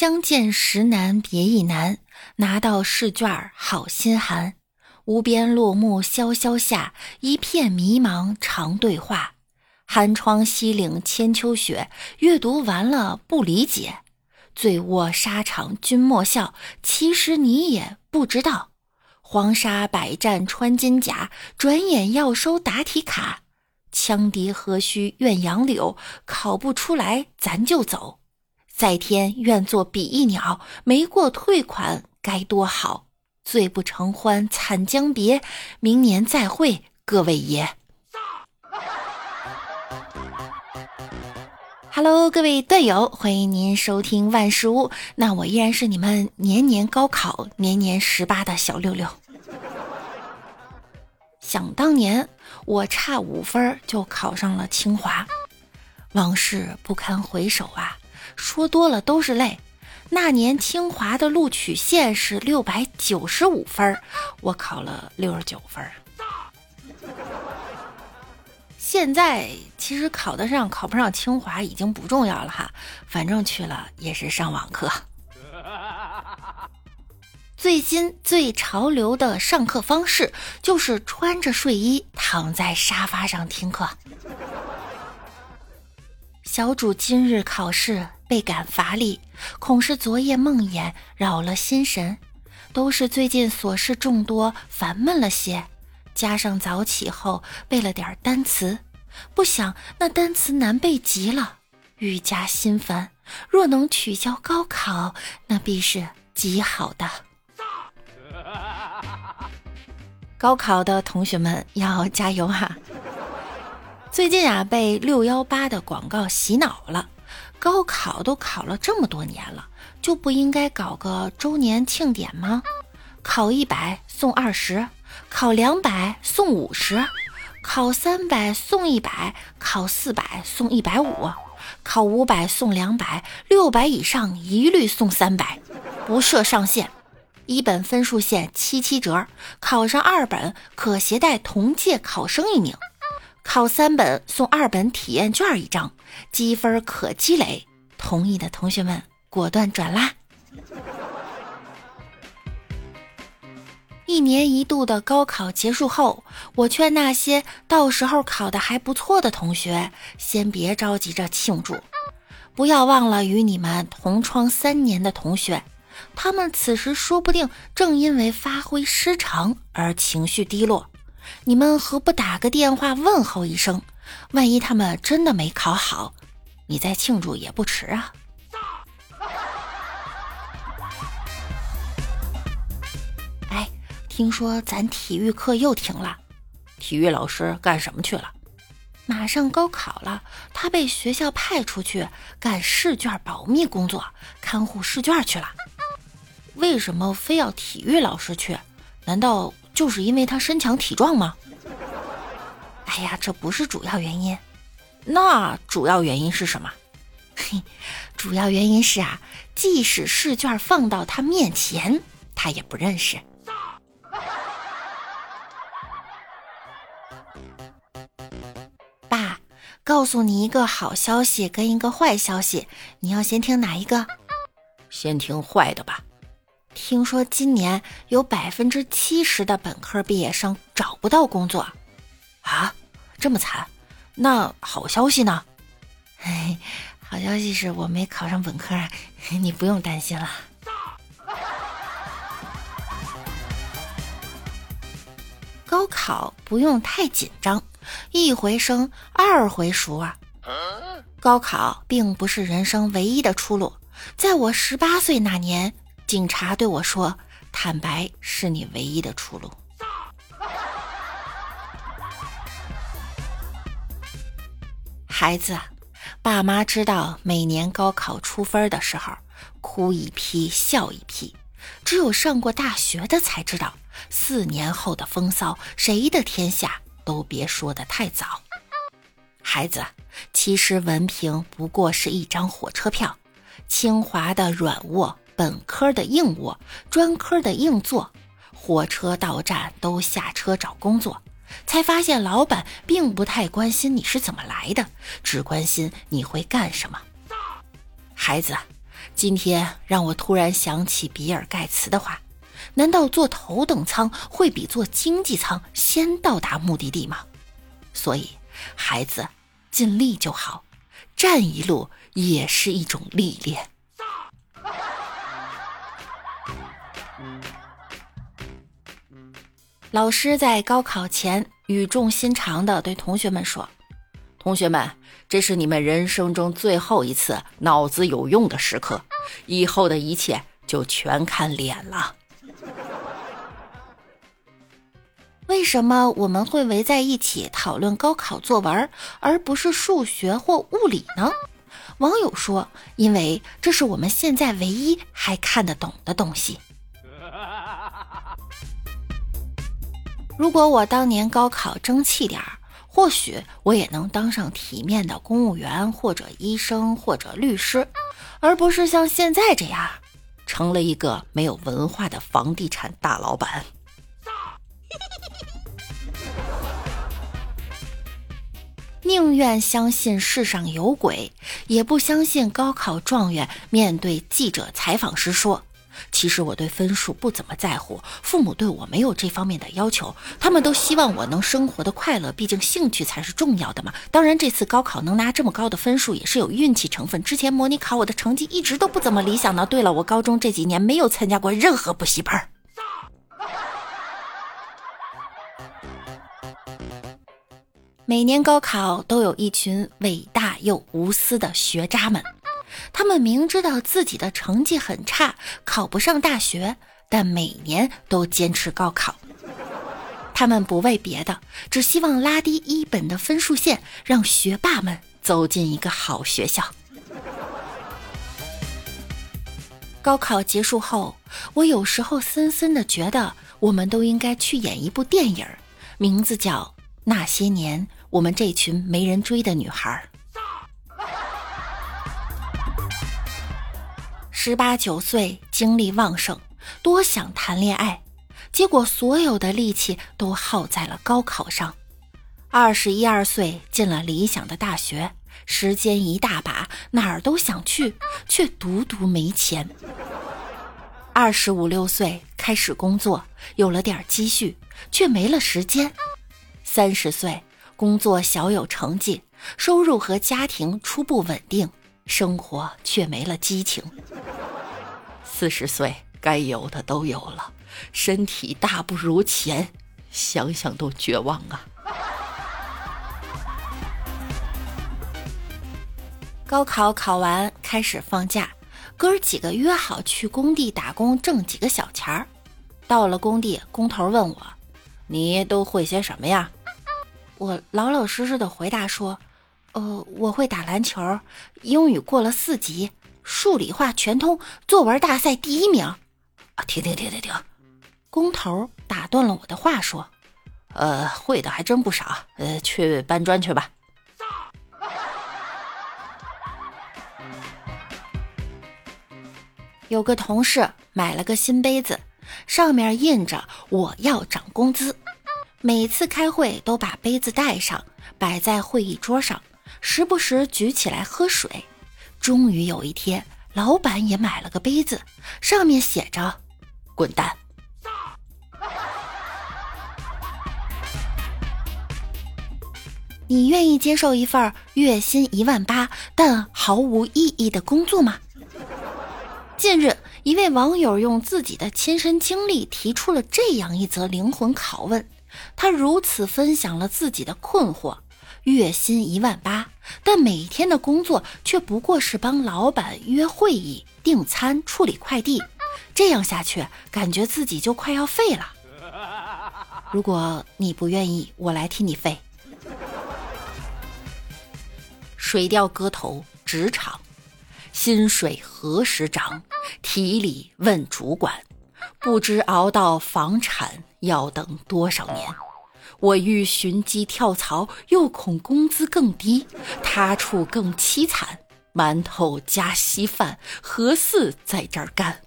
相见时难别亦难，拿到试卷好心寒。无边落木萧萧下，一片迷茫常对话。寒窗西岭千秋雪，阅读完了不理解。醉卧沙场君莫笑，其实你也不知道。黄沙百战穿金甲，转眼要收答题卡。羌笛何须怨杨柳，考不出来咱就走。在天愿作比翼鸟，没过退款该多好。醉不成欢惨将别，明年再会各位爷。Hello，各位队友，欢迎您收听万事屋。那我依然是你们年年高考、年年十八的小六六。想当年，我差五分就考上了清华，往事不堪回首啊。说多了都是泪。那年清华的录取线是六百九十五分，我考了六十九分。现在其实考得上考不上清华已经不重要了哈，反正去了也是上网课。最新最潮流的上课方式就是穿着睡衣躺在沙发上听课。小主今日考试。倍感乏力，恐是昨夜梦魇扰了心神，都是最近琐事众多，烦闷了些。加上早起后背了点单词，不想那单词难背极了，愈加心烦。若能取消高考，那必是极好的。高考的同学们要加油哈！最近啊，被六幺八的广告洗脑了。高考都考了这么多年了，就不应该搞个周年庆典吗？考一百送二十，考两百送五十，考三百送一百，考四百送一百五，考五百送两百，六百以上一律送三百，不设上限。一本分数线七七折，考上二本可携带同届考生一名。考三本送二本体验券一张，积分可积累。同意的同学们果断转啦！一年一度的高考结束后，我劝那些到时候考的还不错的同学，先别着急着庆祝，不要忘了与你们同窗三年的同学，他们此时说不定正因为发挥失常而情绪低落。你们何不打个电话问候一声？万一他们真的没考好，你再庆祝也不迟啊！哎，听说咱体育课又停了，体育老师干什么去了？马上高考了，他被学校派出去干试卷保密工作，看护试卷去了。为什么非要体育老师去？难道？就是因为他身强体壮吗？哎呀，这不是主要原因。那主要原因是什么？嘿，主要原因是啊，即使试卷放到他面前，他也不认识。爸，告诉你一个好消息跟一个坏消息，你要先听哪一个？先听坏的吧。听说今年有百分之七十的本科毕业生找不到工作，啊，这么惨？那好消息呢？哎，好消息是我没考上本科，你不用担心了。高考不用太紧张，一回生二回熟啊。高考并不是人生唯一的出路，在我十八岁那年。警察对我说：“坦白是你唯一的出路。”孩子，爸妈知道每年高考出分的时候，哭一批笑一批。只有上过大学的才知道，四年后的风骚，谁的天下都别说的太早。孩子，其实文凭不过是一张火车票，清华的软卧。本科的硬卧，专科的硬座，火车到站都下车找工作，才发现老板并不太关心你是怎么来的，只关心你会干什么。孩子，今天让我突然想起比尔盖茨的话：难道坐头等舱会比坐经济舱先到达目的地吗？所以，孩子尽力就好，站一路也是一种历练。老师在高考前语重心长地对同学们说：“同学们，这是你们人生中最后一次脑子有用的时刻，以后的一切就全看脸了。”为什么我们会围在一起讨论高考作文，而不是数学或物理呢？网友说：“因为这是我们现在唯一还看得懂的东西。”如果我当年高考争气点儿，或许我也能当上体面的公务员，或者医生，或者律师，而不是像现在这样，成了一个没有文化的房地产大老板。宁愿相信世上有鬼，也不相信高考状元面对记者采访时说。其实我对分数不怎么在乎，父母对我没有这方面的要求，他们都希望我能生活的快乐，毕竟兴趣才是重要的嘛。当然，这次高考能拿这么高的分数也是有运气成分，之前模拟考我的成绩一直都不怎么理想呢。对了，我高中这几年没有参加过任何补习班。每年高考都有一群伟大又无私的学渣们。他们明知道自己的成绩很差，考不上大学，但每年都坚持高考。他们不为别的，只希望拉低一本的分数线，让学霸们走进一个好学校。高考结束后，我有时候森森的觉得，我们都应该去演一部电影，名字叫《那些年，我们这群没人追的女孩》。十八九岁，精力旺盛，多想谈恋爱，结果所有的力气都耗在了高考上。二十一二岁，进了理想的大学，时间一大把，哪儿都想去，却独独没钱。二十五六岁，开始工作，有了点积蓄，却没了时间。三十岁，工作小有成绩，收入和家庭初步稳定。生活却没了激情。四十岁，该有的都有了，身体大不如前，想想都绝望啊！高考考完，开始放假，哥儿几个约好去工地打工，挣几个小钱儿。到了工地，工头问我：“你都会些什么呀？”我老老实实的回答说。呃，我会打篮球，英语过了四级，数理化全通，作文大赛第一名。啊，停停停停停！工头打断了我的话，说：“呃，会的还真不少，呃，去搬砖去吧。”有个同事买了个新杯子，上面印着“我要涨工资”，每次开会都把杯子带上，摆在会议桌上。时不时举起来喝水，终于有一天，老板也买了个杯子，上面写着“滚蛋”。你愿意接受一份月薪一万八但毫无意义的工作吗？近日，一位网友用自己的亲身经历提出了这样一则灵魂拷问，他如此分享了自己的困惑。月薪一万八，但每天的工作却不过是帮老板约会议、订餐、处理快递，这样下去，感觉自己就快要废了。如果你不愿意，我来替你废。水调歌头，职场，薪水何时涨？提里问主管，不知熬到房产要等多少年。我欲寻机跳槽，又恐工资更低，他处更凄惨。馒头加稀饭，何似在这儿干？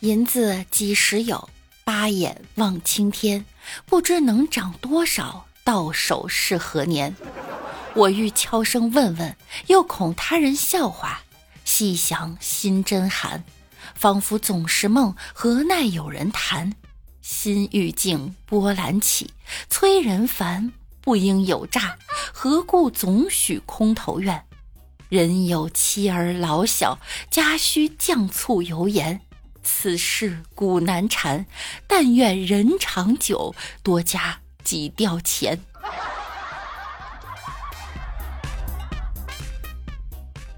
银子几时有？八眼望青天，不知能涨多少，到手是何年？我欲悄声问问，又恐他人笑话。细想心真寒，仿佛总是梦，何奈有人谈？心欲静波澜起，催人烦，不应有诈，何故总许空头怨？人有妻儿老小，家需酱醋油盐，此事古难缠。但愿人长久，多加几吊钱。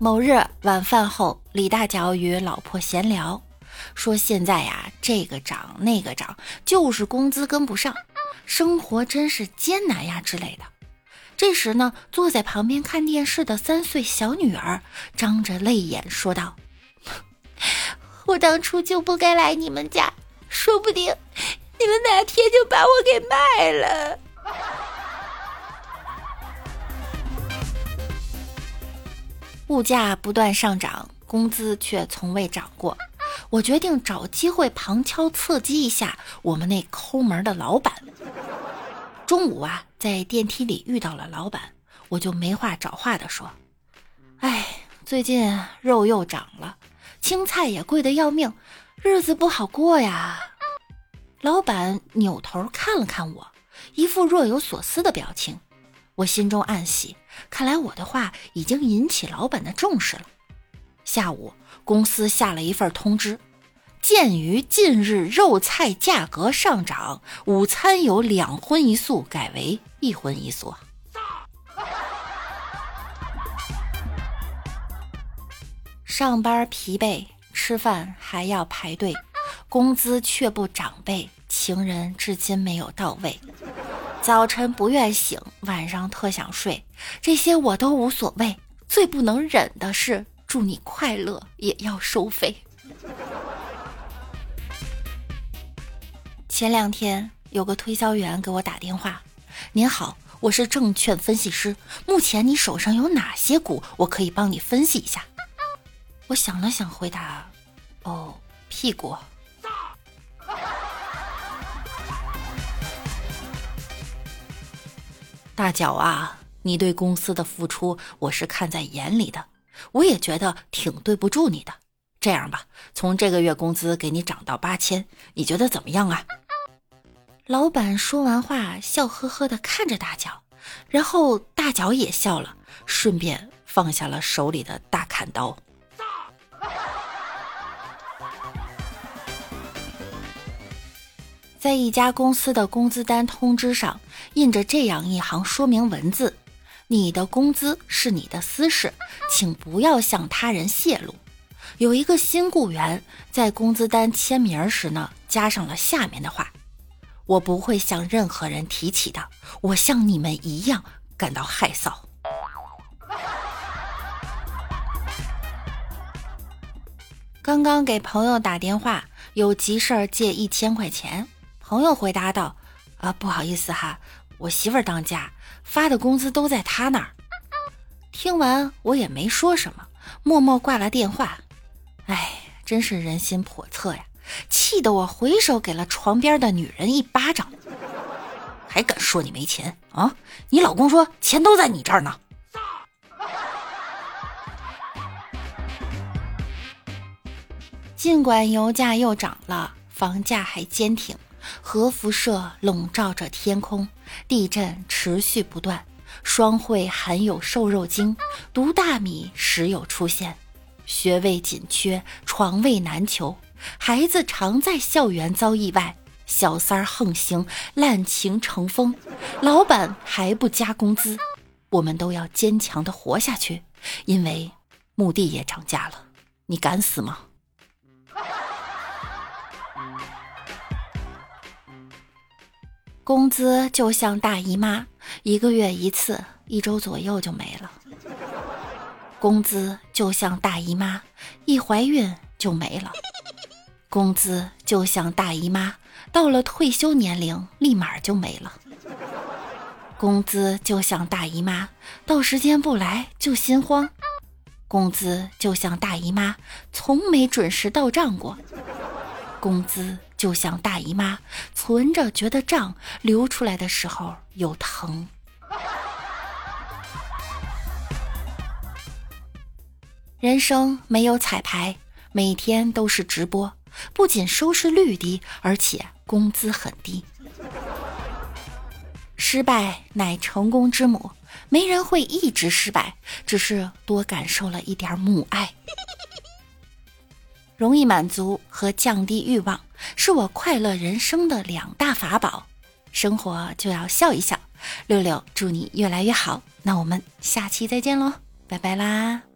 某日晚饭后，李大脚与老婆闲聊，说现在呀，这个涨那个涨，就是工资跟不上，生活真是艰难呀之类的。这时呢，坐在旁边看电视的三岁小女儿张着泪眼说道：“我当初就不该来你们家，说不定你们哪天就把我给卖了。”物价不断上涨，工资却从未涨过。我决定找机会旁敲侧击一下我们那抠门的老板。中午啊，在电梯里遇到了老板，我就没话找话的说：“哎，最近肉又涨了，青菜也贵得要命，日子不好过呀。”老板扭头看了看我，一副若有所思的表情。我心中暗喜，看来我的话已经引起老板的重视了。下午，公司下了一份通知：鉴于近日肉菜价格上涨，午餐由两荤一素改为一荤一素。上班疲惫，吃饭还要排队，工资却不涨倍，情人至今没有到位。早晨不愿醒，晚上特想睡，这些我都无所谓。最不能忍的是，祝你快乐也要收费。前两天有个推销员给我打电话：“您好，我是证券分析师，目前你手上有哪些股？我可以帮你分析一下。”我想了想，回答：“哦，屁股。”大脚啊，你对公司的付出我是看在眼里的，我也觉得挺对不住你的。这样吧，从这个月工资给你涨到八千，你觉得怎么样啊？老板说完话，笑呵呵的看着大脚，然后大脚也笑了，顺便放下了手里的大砍刀。在一家公司的工资单通知上印着这样一行说明文字：“你的工资是你的私事，请不要向他人泄露。”有一个新雇员在工资单签名时呢，加上了下面的话：“我不会向任何人提起的，我像你们一样感到害臊。”刚刚给朋友打电话，有急事儿借一千块钱。朋友回答道：“啊，不好意思哈，我媳妇儿当家，发的工资都在她那儿。”听完我也没说什么，默默挂了电话。哎，真是人心叵测呀！气得我回手给了床边的女人一巴掌。还敢说你没钱啊？你老公说钱都在你这儿呢。尽管油价又涨了，房价还坚挺。核辐射笼罩着天空，地震持续不断，双汇含有瘦肉精，毒大米时有出现，学位紧缺，床位难求，孩子常在校园遭意外，小三儿横行，滥情成风，老板还不加工资，我们都要坚强的活下去，因为墓地也涨价了，你敢死吗？工资就像大姨妈，一个月一次，一周左右就没了。工资就像大姨妈，一怀孕就没了。工资就像大姨妈，到了退休年龄立马就没了。工资就像大姨妈，到时间不来就心慌。工资就像大姨妈，从没准时到账过。工资。就像大姨妈存着觉得胀，流出来的时候有疼。人生没有彩排，每天都是直播，不仅收视率低，而且工资很低。失败乃成功之母，没人会一直失败，只是多感受了一点母爱。容易满足和降低欲望是我快乐人生的两大法宝，生活就要笑一笑。六六祝你越来越好，那我们下期再见喽，拜拜啦。